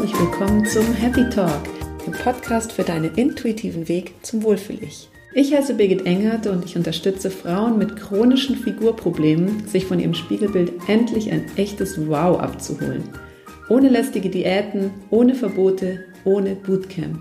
herzlich willkommen zum Happy Talk, dem Podcast für deinen intuitiven Weg zum Wohlfühl-Ich. Ich heiße Birgit Engert und ich unterstütze Frauen mit chronischen Figurproblemen, sich von ihrem Spiegelbild endlich ein echtes Wow abzuholen. Ohne lästige Diäten, ohne Verbote, ohne Bootcamp.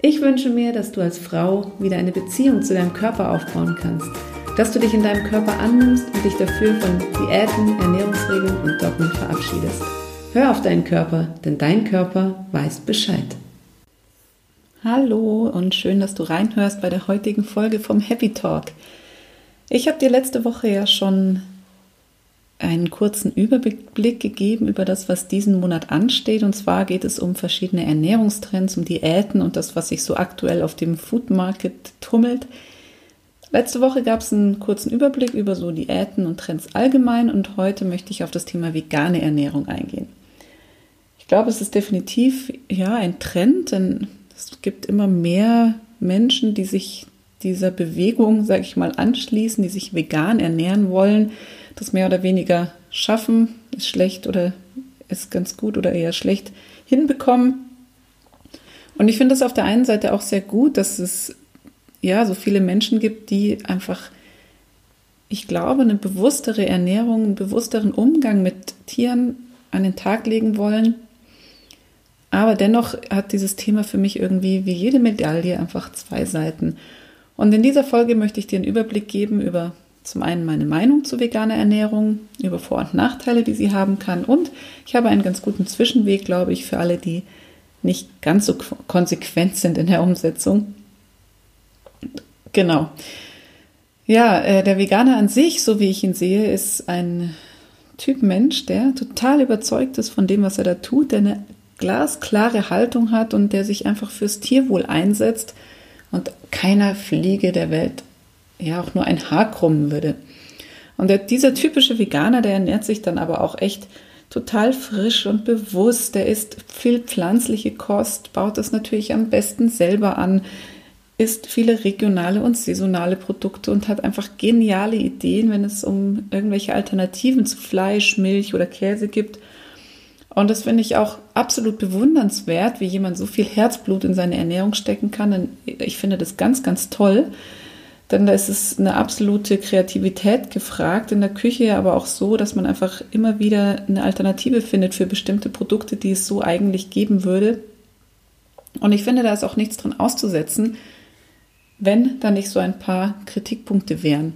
Ich wünsche mir, dass du als Frau wieder eine Beziehung zu deinem Körper aufbauen kannst, dass du dich in deinem Körper annimmst und dich dafür von Diäten, Ernährungsregeln und Dogmen verabschiedest. Hör auf deinen Körper, denn dein Körper weiß Bescheid. Hallo und schön, dass du reinhörst bei der heutigen Folge vom Happy Talk. Ich habe dir letzte Woche ja schon einen kurzen Überblick gegeben über das, was diesen Monat ansteht. Und zwar geht es um verschiedene Ernährungstrends, um Diäten und das, was sich so aktuell auf dem Food Market tummelt. Letzte Woche gab es einen kurzen Überblick über so Diäten und Trends allgemein und heute möchte ich auf das Thema vegane Ernährung eingehen glaube, es ist definitiv ja ein Trend, denn es gibt immer mehr Menschen, die sich dieser Bewegung, sage ich mal, anschließen, die sich vegan ernähren wollen, das mehr oder weniger schaffen, ist schlecht oder ist ganz gut oder eher schlecht hinbekommen. Und ich finde es auf der einen Seite auch sehr gut, dass es ja so viele Menschen gibt, die einfach, ich glaube, eine bewusstere Ernährung, einen bewussteren Umgang mit Tieren an den Tag legen wollen aber dennoch hat dieses Thema für mich irgendwie wie jede Medaille einfach zwei Seiten. Und in dieser Folge möchte ich dir einen Überblick geben über zum einen meine Meinung zu veganer Ernährung, über Vor- und Nachteile, die sie haben kann. Und ich habe einen ganz guten Zwischenweg, glaube ich, für alle, die nicht ganz so konsequent sind in der Umsetzung. Genau. Ja, äh, der Veganer an sich, so wie ich ihn sehe, ist ein Typ Mensch, der total überzeugt ist von dem, was er da tut, der eine glasklare Haltung hat und der sich einfach fürs Tierwohl einsetzt und keiner Fliege der Welt ja auch nur ein Haar krummen würde. Und der, dieser typische Veganer, der ernährt sich dann aber auch echt total frisch und bewusst. Der isst viel pflanzliche Kost, baut das natürlich am besten selber an, isst viele regionale und saisonale Produkte und hat einfach geniale Ideen, wenn es um irgendwelche Alternativen zu Fleisch, Milch oder Käse gibt und das finde ich auch absolut bewundernswert, wie jemand so viel Herzblut in seine Ernährung stecken kann. Und ich finde das ganz, ganz toll. Denn da ist es eine absolute Kreativität gefragt in der Küche, aber auch so, dass man einfach immer wieder eine Alternative findet für bestimmte Produkte, die es so eigentlich geben würde. Und ich finde, da ist auch nichts dran auszusetzen, wenn da nicht so ein paar Kritikpunkte wären.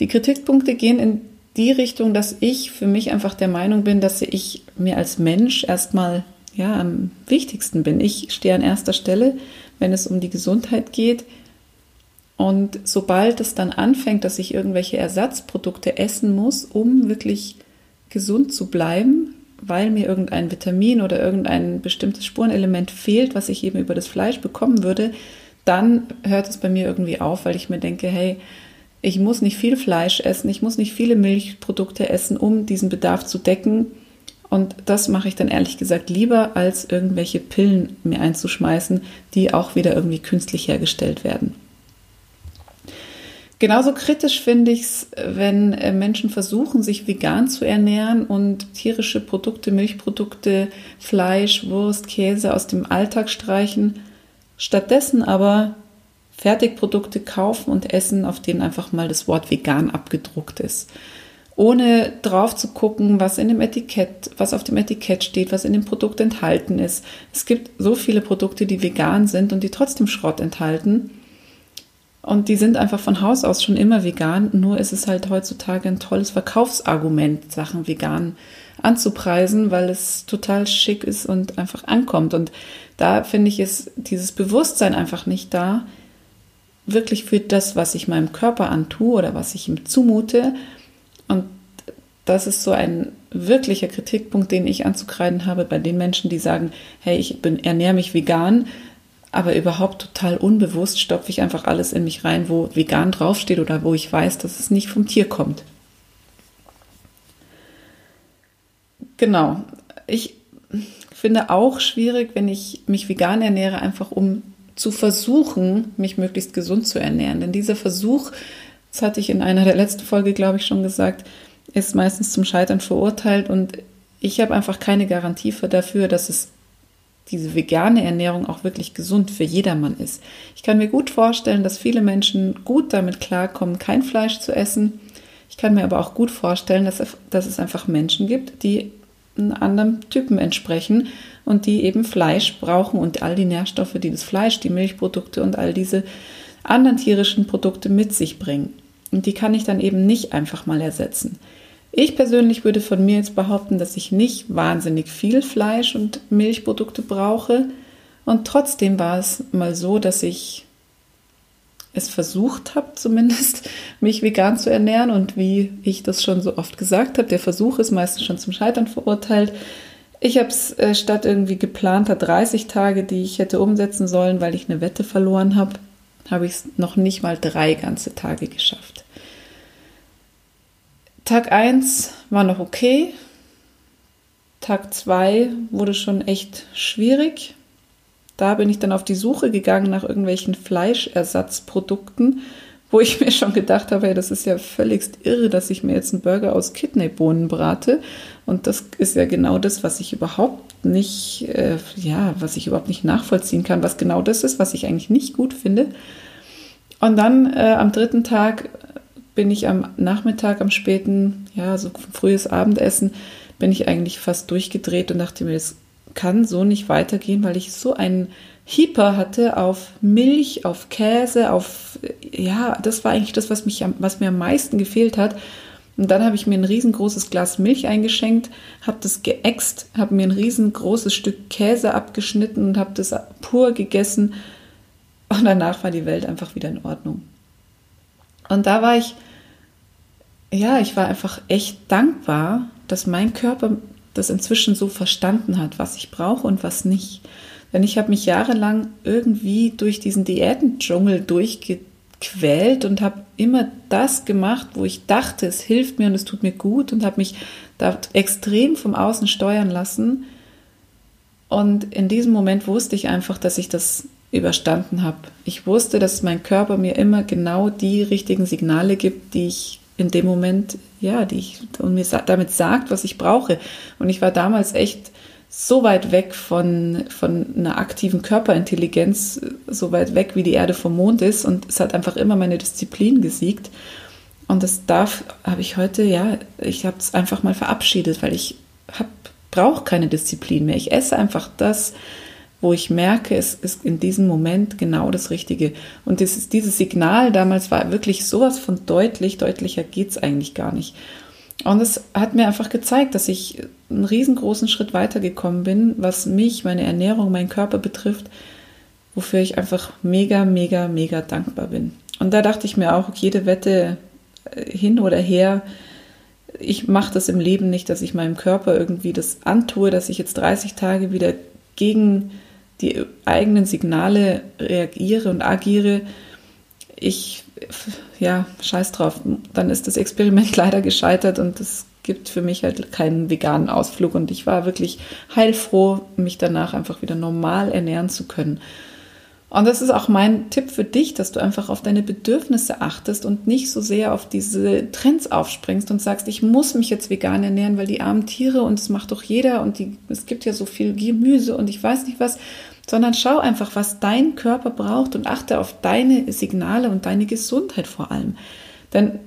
Die Kritikpunkte gehen in die Richtung, dass ich für mich einfach der Meinung bin, dass ich mir als Mensch erstmal ja am wichtigsten bin. Ich stehe an erster Stelle, wenn es um die Gesundheit geht. Und sobald es dann anfängt, dass ich irgendwelche Ersatzprodukte essen muss, um wirklich gesund zu bleiben, weil mir irgendein Vitamin oder irgendein bestimmtes Spurenelement fehlt, was ich eben über das Fleisch bekommen würde, dann hört es bei mir irgendwie auf, weil ich mir denke, hey, ich muss nicht viel Fleisch essen, ich muss nicht viele Milchprodukte essen, um diesen Bedarf zu decken. Und das mache ich dann ehrlich gesagt lieber, als irgendwelche Pillen mir einzuschmeißen, die auch wieder irgendwie künstlich hergestellt werden. Genauso kritisch finde ich es, wenn äh, Menschen versuchen, sich vegan zu ernähren und tierische Produkte, Milchprodukte, Fleisch, Wurst, Käse aus dem Alltag streichen, stattdessen aber Fertigprodukte kaufen und essen, auf denen einfach mal das Wort vegan abgedruckt ist. Ohne drauf zu gucken, was in dem Etikett, was auf dem Etikett steht, was in dem Produkt enthalten ist. Es gibt so viele Produkte, die vegan sind und die trotzdem Schrott enthalten. Und die sind einfach von Haus aus schon immer vegan. Nur ist es halt heutzutage ein tolles Verkaufsargument, Sachen vegan anzupreisen, weil es total schick ist und einfach ankommt. Und da finde ich, ist dieses Bewusstsein einfach nicht da, wirklich für das, was ich meinem Körper antue oder was ich ihm zumute. Und das ist so ein wirklicher Kritikpunkt, den ich anzukreiden habe bei den Menschen, die sagen, hey, ich bin, ernähre mich vegan, aber überhaupt total unbewusst stopfe ich einfach alles in mich rein, wo vegan draufsteht oder wo ich weiß, dass es nicht vom Tier kommt. Genau. Ich finde auch schwierig, wenn ich mich vegan ernähre, einfach um zu versuchen, mich möglichst gesund zu ernähren. Denn dieser Versuch, das hatte ich in einer der letzten Folge, glaube ich, schon gesagt, ist meistens zum Scheitern verurteilt und ich habe einfach keine Garantie für dafür, dass es diese vegane Ernährung auch wirklich gesund für jedermann ist. Ich kann mir gut vorstellen, dass viele Menschen gut damit klarkommen, kein Fleisch zu essen. Ich kann mir aber auch gut vorstellen, dass, dass es einfach Menschen gibt, die einem anderen Typen entsprechen und die eben Fleisch brauchen und all die Nährstoffe, die das Fleisch, die Milchprodukte und all diese anderen tierischen Produkte mit sich bringen. Und die kann ich dann eben nicht einfach mal ersetzen. Ich persönlich würde von mir jetzt behaupten, dass ich nicht wahnsinnig viel Fleisch und Milchprodukte brauche. Und trotzdem war es mal so, dass ich es versucht habe, zumindest mich vegan zu ernähren. Und wie ich das schon so oft gesagt habe, der Versuch ist meistens schon zum Scheitern verurteilt. Ich habe es äh, statt irgendwie geplanter 30 Tage, die ich hätte umsetzen sollen, weil ich eine Wette verloren habe, habe ich es noch nicht mal drei ganze Tage geschafft. Tag 1 war noch okay. Tag 2 wurde schon echt schwierig. Da bin ich dann auf die Suche gegangen nach irgendwelchen Fleischersatzprodukten, wo ich mir schon gedacht habe, hey, das ist ja völligst irre, dass ich mir jetzt einen Burger aus Kidneybohnen brate. Und das ist ja genau das, was ich überhaupt nicht, äh, ja, was ich überhaupt nicht nachvollziehen kann, was genau das ist, was ich eigentlich nicht gut finde. Und dann äh, am dritten Tag bin ich am Nachmittag, am späten, ja, so frühes Abendessen, bin ich eigentlich fast durchgedreht und dachte mir, das kann so nicht weitergehen, weil ich so einen Hieper hatte auf Milch, auf Käse, auf, ja, das war eigentlich das, was, mich, was mir am meisten gefehlt hat. Und dann habe ich mir ein riesengroßes Glas Milch eingeschenkt, habe das geäxt, habe mir ein riesengroßes Stück Käse abgeschnitten und habe das pur gegessen. Und danach war die Welt einfach wieder in Ordnung. Und da war ich, ja, ich war einfach echt dankbar, dass mein Körper das inzwischen so verstanden hat, was ich brauche und was nicht. Denn ich habe mich jahrelang irgendwie durch diesen Diätendschungel durchgequält und habe immer das gemacht, wo ich dachte, es hilft mir und es tut mir gut und habe mich da extrem vom Außen steuern lassen. Und in diesem Moment wusste ich einfach, dass ich das überstanden habe. Ich wusste, dass mein Körper mir immer genau die richtigen Signale gibt, die ich in dem Moment, ja, die ich und mir damit sagt, was ich brauche. Und ich war damals echt so weit weg von, von einer aktiven Körperintelligenz, so weit weg, wie die Erde vom Mond ist. Und es hat einfach immer meine Disziplin gesiegt. Und das darf, habe ich heute, ja, ich habe es einfach mal verabschiedet, weil ich brauche keine Disziplin mehr. Ich esse einfach das, wo ich merke, es ist in diesem Moment genau das Richtige. Und dieses, dieses Signal damals war wirklich sowas von deutlich, deutlicher geht es eigentlich gar nicht. Und es hat mir einfach gezeigt, dass ich einen riesengroßen Schritt weitergekommen bin, was mich, meine Ernährung, meinen Körper betrifft, wofür ich einfach mega, mega, mega dankbar bin. Und da dachte ich mir auch, jede Wette äh, hin oder her, ich mache das im Leben nicht, dass ich meinem Körper irgendwie das antue, dass ich jetzt 30 Tage wieder gegen die eigenen Signale reagiere und agiere, ich, ja, scheiß drauf, dann ist das Experiment leider gescheitert und es gibt für mich halt keinen veganen Ausflug. Und ich war wirklich heilfroh, mich danach einfach wieder normal ernähren zu können. Und das ist auch mein Tipp für dich, dass du einfach auf deine Bedürfnisse achtest und nicht so sehr auf diese Trends aufspringst und sagst, ich muss mich jetzt vegan ernähren, weil die armen Tiere und das macht doch jeder und die, es gibt ja so viel Gemüse und ich weiß nicht was sondern schau einfach, was dein Körper braucht und achte auf deine Signale und deine Gesundheit vor allem. Denn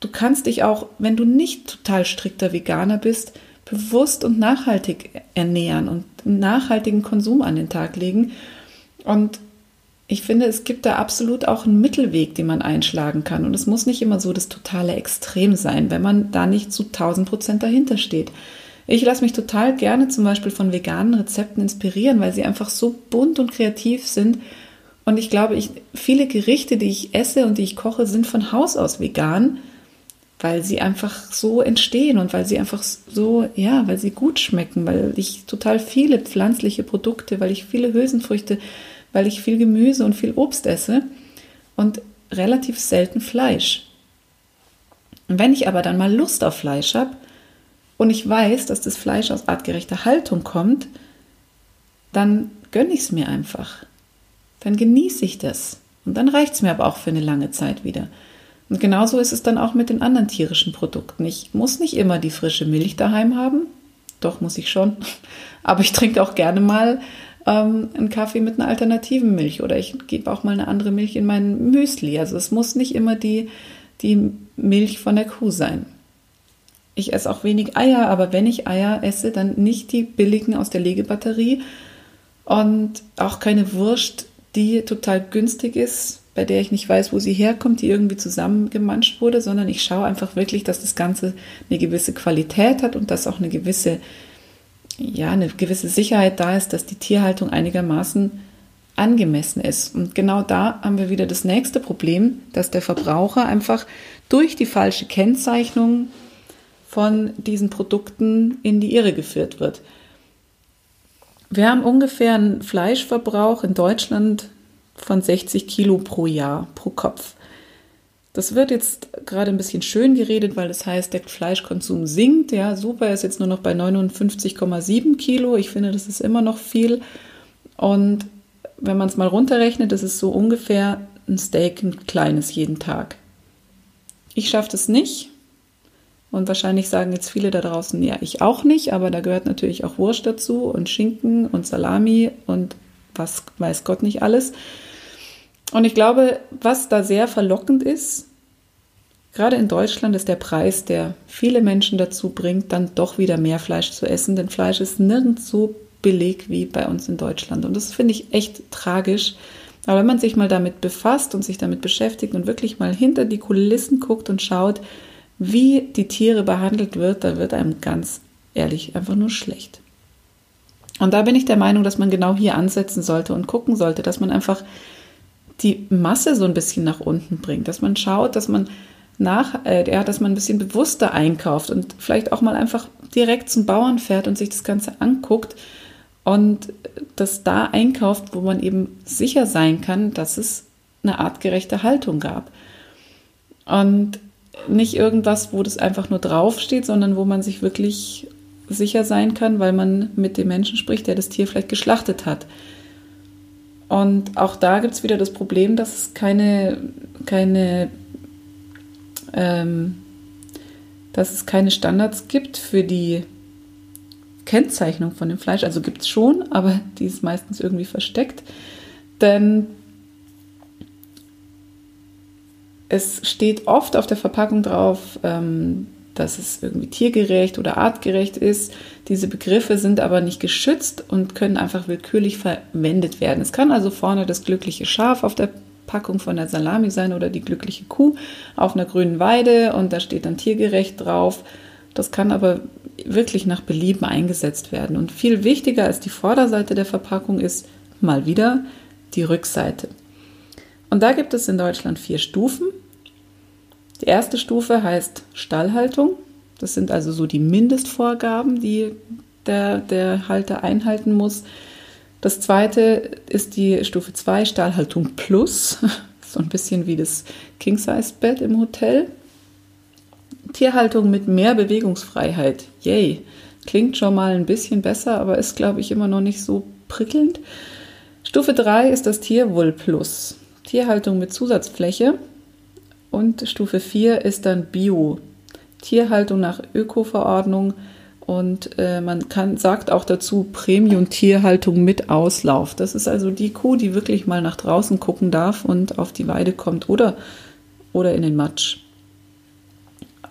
du kannst dich auch, wenn du nicht total strikter Veganer bist, bewusst und nachhaltig ernähren und nachhaltigen Konsum an den Tag legen. Und ich finde, es gibt da absolut auch einen Mittelweg, den man einschlagen kann. Und es muss nicht immer so das totale Extrem sein, wenn man da nicht zu 1000 Prozent dahinter steht. Ich lasse mich total gerne zum Beispiel von veganen Rezepten inspirieren, weil sie einfach so bunt und kreativ sind. Und ich glaube, ich, viele Gerichte, die ich esse und die ich koche, sind von Haus aus vegan, weil sie einfach so entstehen und weil sie einfach so, ja, weil sie gut schmecken, weil ich total viele pflanzliche Produkte, weil ich viele Hülsenfrüchte, weil ich viel Gemüse und viel Obst esse und relativ selten Fleisch. Und wenn ich aber dann mal Lust auf Fleisch habe, und ich weiß, dass das Fleisch aus artgerechter Haltung kommt, dann gönne ich es mir einfach. Dann genieße ich das. Und dann reicht es mir aber auch für eine lange Zeit wieder. Und genauso ist es dann auch mit den anderen tierischen Produkten. Ich muss nicht immer die frische Milch daheim haben. doch muss ich schon. Aber ich trinke auch gerne mal ähm, einen Kaffee mit einer alternativen Milch oder ich gebe auch mal eine andere Milch in mein Müsli. Also es muss nicht immer die, die Milch von der Kuh sein. Ich esse auch wenig Eier, aber wenn ich Eier esse, dann nicht die billigen aus der Legebatterie und auch keine Wurst, die total günstig ist, bei der ich nicht weiß, wo sie herkommt, die irgendwie zusammengemanscht wurde, sondern ich schaue einfach wirklich, dass das Ganze eine gewisse Qualität hat und dass auch eine gewisse ja, eine gewisse Sicherheit da ist, dass die Tierhaltung einigermaßen angemessen ist. Und genau da haben wir wieder das nächste Problem, dass der Verbraucher einfach durch die falsche Kennzeichnung von diesen Produkten in die Irre geführt wird. Wir haben ungefähr einen Fleischverbrauch in Deutschland von 60 Kilo pro Jahr, pro Kopf. Das wird jetzt gerade ein bisschen schön geredet, weil das heißt, der Fleischkonsum sinkt. Ja, super, ist jetzt nur noch bei 59,7 Kilo. Ich finde, das ist immer noch viel. Und wenn man es mal runterrechnet, das ist so ungefähr ein Steak, ein kleines jeden Tag. Ich schaffe das nicht. Und wahrscheinlich sagen jetzt viele da draußen, ja, ich auch nicht, aber da gehört natürlich auch Wurst dazu und Schinken und Salami und was weiß Gott nicht alles. Und ich glaube, was da sehr verlockend ist, gerade in Deutschland ist der Preis, der viele Menschen dazu bringt, dann doch wieder mehr Fleisch zu essen, denn Fleisch ist nirgends so billig wie bei uns in Deutschland. Und das finde ich echt tragisch. Aber wenn man sich mal damit befasst und sich damit beschäftigt und wirklich mal hinter die Kulissen guckt und schaut, wie die Tiere behandelt wird, da wird einem ganz ehrlich einfach nur schlecht. Und da bin ich der Meinung, dass man genau hier ansetzen sollte und gucken sollte, dass man einfach die Masse so ein bisschen nach unten bringt, dass man schaut, dass man nach, äh, ja, dass man ein bisschen bewusster einkauft und vielleicht auch mal einfach direkt zum Bauern fährt und sich das Ganze anguckt und das da einkauft, wo man eben sicher sein kann, dass es eine artgerechte Haltung gab. Und nicht irgendwas, wo das einfach nur draufsteht, sondern wo man sich wirklich sicher sein kann, weil man mit dem Menschen spricht, der das Tier vielleicht geschlachtet hat. Und auch da gibt es wieder das Problem, dass es keine, keine, ähm, dass es keine Standards gibt für die Kennzeichnung von dem Fleisch. Also gibt es schon, aber die ist meistens irgendwie versteckt. Denn es steht oft auf der Verpackung drauf, ähm, dass es irgendwie tiergerecht oder artgerecht ist. Diese Begriffe sind aber nicht geschützt und können einfach willkürlich verwendet werden. Es kann also vorne das glückliche Schaf auf der Packung von der Salami sein oder die glückliche Kuh auf einer grünen Weide und da steht dann tiergerecht drauf. Das kann aber wirklich nach Belieben eingesetzt werden. Und viel wichtiger als die Vorderseite der Verpackung ist mal wieder die Rückseite. Und da gibt es in Deutschland vier Stufen. Die erste Stufe heißt Stallhaltung. Das sind also so die Mindestvorgaben, die der, der Halter einhalten muss. Das zweite ist die Stufe 2, Stallhaltung Plus. So ein bisschen wie das King-Size-Bett im Hotel. Tierhaltung mit mehr Bewegungsfreiheit. Yay. Klingt schon mal ein bisschen besser, aber ist, glaube ich, immer noch nicht so prickelnd. Stufe 3 ist das Tierwohl Plus. Tierhaltung mit Zusatzfläche. Und Stufe 4 ist dann Bio. Tierhaltung nach Öko-Verordnung und äh, man kann, sagt auch dazu Premium-Tierhaltung mit Auslauf. Das ist also die Kuh, die wirklich mal nach draußen gucken darf und auf die Weide kommt oder, oder in den Matsch.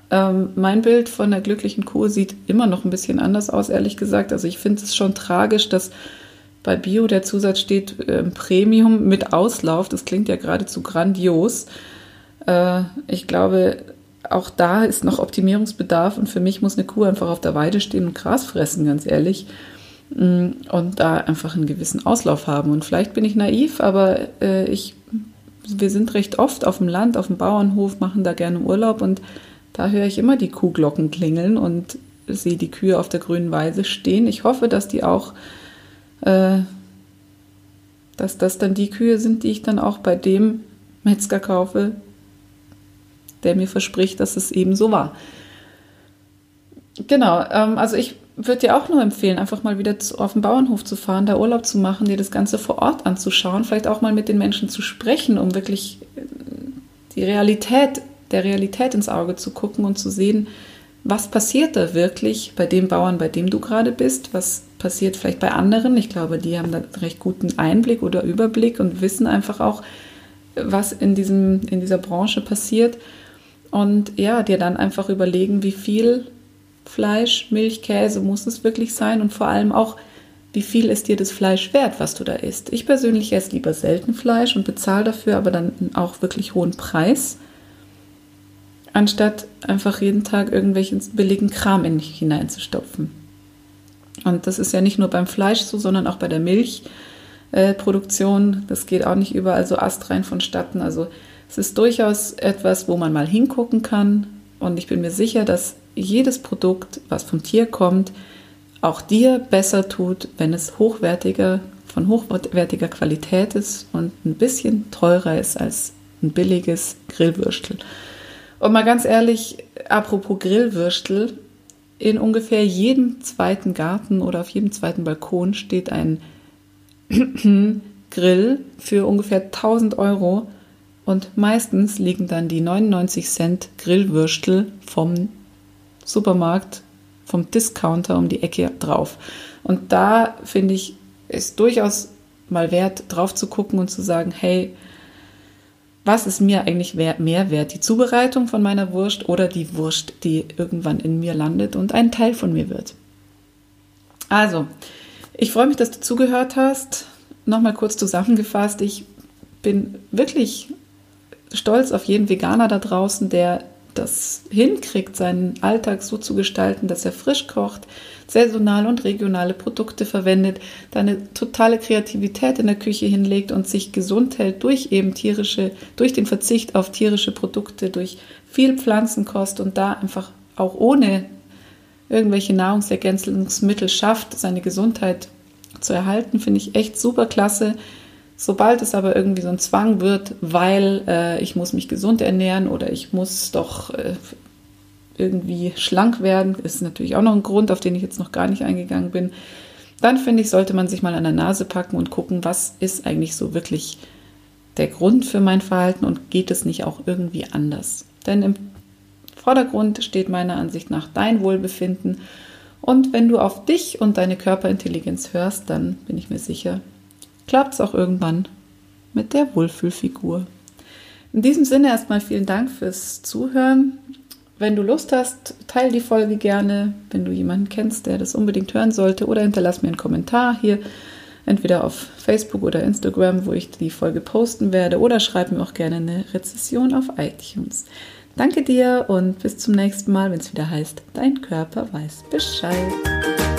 Ähm, mein Bild von der glücklichen Kuh sieht immer noch ein bisschen anders aus, ehrlich gesagt. Also ich finde es schon tragisch, dass bei Bio der Zusatz steht äh, Premium mit Auslauf. Das klingt ja geradezu grandios. Äh, ich glaube, auch da ist noch Optimierungsbedarf und für mich muss eine Kuh einfach auf der Weide stehen und Gras fressen, ganz ehrlich. Mm, und da einfach einen gewissen Auslauf haben. Und vielleicht bin ich naiv, aber äh, ich, wir sind recht oft auf dem Land, auf dem Bauernhof, machen da gerne Urlaub und da höre ich immer die Kuhglocken klingeln und sehe die Kühe auf der grünen Weise stehen. Ich hoffe, dass die auch, äh, dass das dann die Kühe sind, die ich dann auch bei dem Metzger kaufe, der mir verspricht, dass es eben so war. Genau, ähm, also ich würde dir auch nur empfehlen, einfach mal wieder zu, auf den Bauernhof zu fahren, da Urlaub zu machen, dir das Ganze vor Ort anzuschauen, vielleicht auch mal mit den Menschen zu sprechen, um wirklich äh, die Realität, der Realität ins Auge zu gucken und zu sehen, was passiert da wirklich bei dem Bauern, bei dem du gerade bist? Was passiert vielleicht bei anderen? Ich glaube, die haben da einen recht guten Einblick oder Überblick und wissen einfach auch, was in, diesem, in dieser Branche passiert. Und ja, dir dann einfach überlegen, wie viel Fleisch, Milch, Käse muss es wirklich sein und vor allem auch, wie viel ist dir das Fleisch wert, was du da isst. Ich persönlich esse lieber selten Fleisch und bezahle dafür aber dann auch wirklich hohen Preis anstatt einfach jeden Tag irgendwelchen billigen Kram in mich hineinzustopfen. Und das ist ja nicht nur beim Fleisch so, sondern auch bei der Milchproduktion. Äh, das geht auch nicht überall so astrein vonstatten. Also es ist durchaus etwas, wo man mal hingucken kann. Und ich bin mir sicher, dass jedes Produkt, was vom Tier kommt, auch dir besser tut, wenn es hochwertiger, von hochwertiger Qualität ist und ein bisschen teurer ist als ein billiges Grillwürstel. Und mal ganz ehrlich, apropos Grillwürstel, in ungefähr jedem zweiten Garten oder auf jedem zweiten Balkon steht ein Grill für ungefähr 1000 Euro und meistens liegen dann die 99 Cent Grillwürstel vom Supermarkt, vom Discounter um die Ecke drauf. Und da finde ich, ist durchaus mal wert, drauf zu gucken und zu sagen, hey, was ist mir eigentlich mehr wert? Die Zubereitung von meiner Wurst oder die Wurst, die irgendwann in mir landet und ein Teil von mir wird? Also, ich freue mich, dass du zugehört hast. Nochmal kurz zusammengefasst, ich bin wirklich stolz auf jeden Veganer da draußen, der das hinkriegt, seinen Alltag so zu gestalten, dass er frisch kocht, saisonale und regionale Produkte verwendet, da eine totale Kreativität in der Küche hinlegt und sich gesund hält durch eben tierische, durch den Verzicht auf tierische Produkte, durch viel Pflanzenkost und da einfach auch ohne irgendwelche Nahrungsergänzungsmittel schafft, seine Gesundheit zu erhalten, finde ich echt super klasse. Sobald es aber irgendwie so ein Zwang wird, weil äh, ich muss mich gesund ernähren oder ich muss doch äh, irgendwie schlank werden, ist natürlich auch noch ein Grund, auf den ich jetzt noch gar nicht eingegangen bin, dann finde ich, sollte man sich mal an der Nase packen und gucken, was ist eigentlich so wirklich der Grund für mein Verhalten und geht es nicht auch irgendwie anders? Denn im Vordergrund steht meiner Ansicht nach dein Wohlbefinden und wenn du auf dich und deine Körperintelligenz hörst, dann bin ich mir sicher, klappt es auch irgendwann mit der Wohlfühlfigur. In diesem Sinne erstmal vielen Dank fürs Zuhören. Wenn du Lust hast, teile die Folge gerne, wenn du jemanden kennst, der das unbedingt hören sollte, oder hinterlass mir einen Kommentar hier, entweder auf Facebook oder Instagram, wo ich die Folge posten werde, oder schreib mir auch gerne eine Rezession auf iTunes. Danke dir und bis zum nächsten Mal, wenn es wieder heißt, dein Körper weiß Bescheid.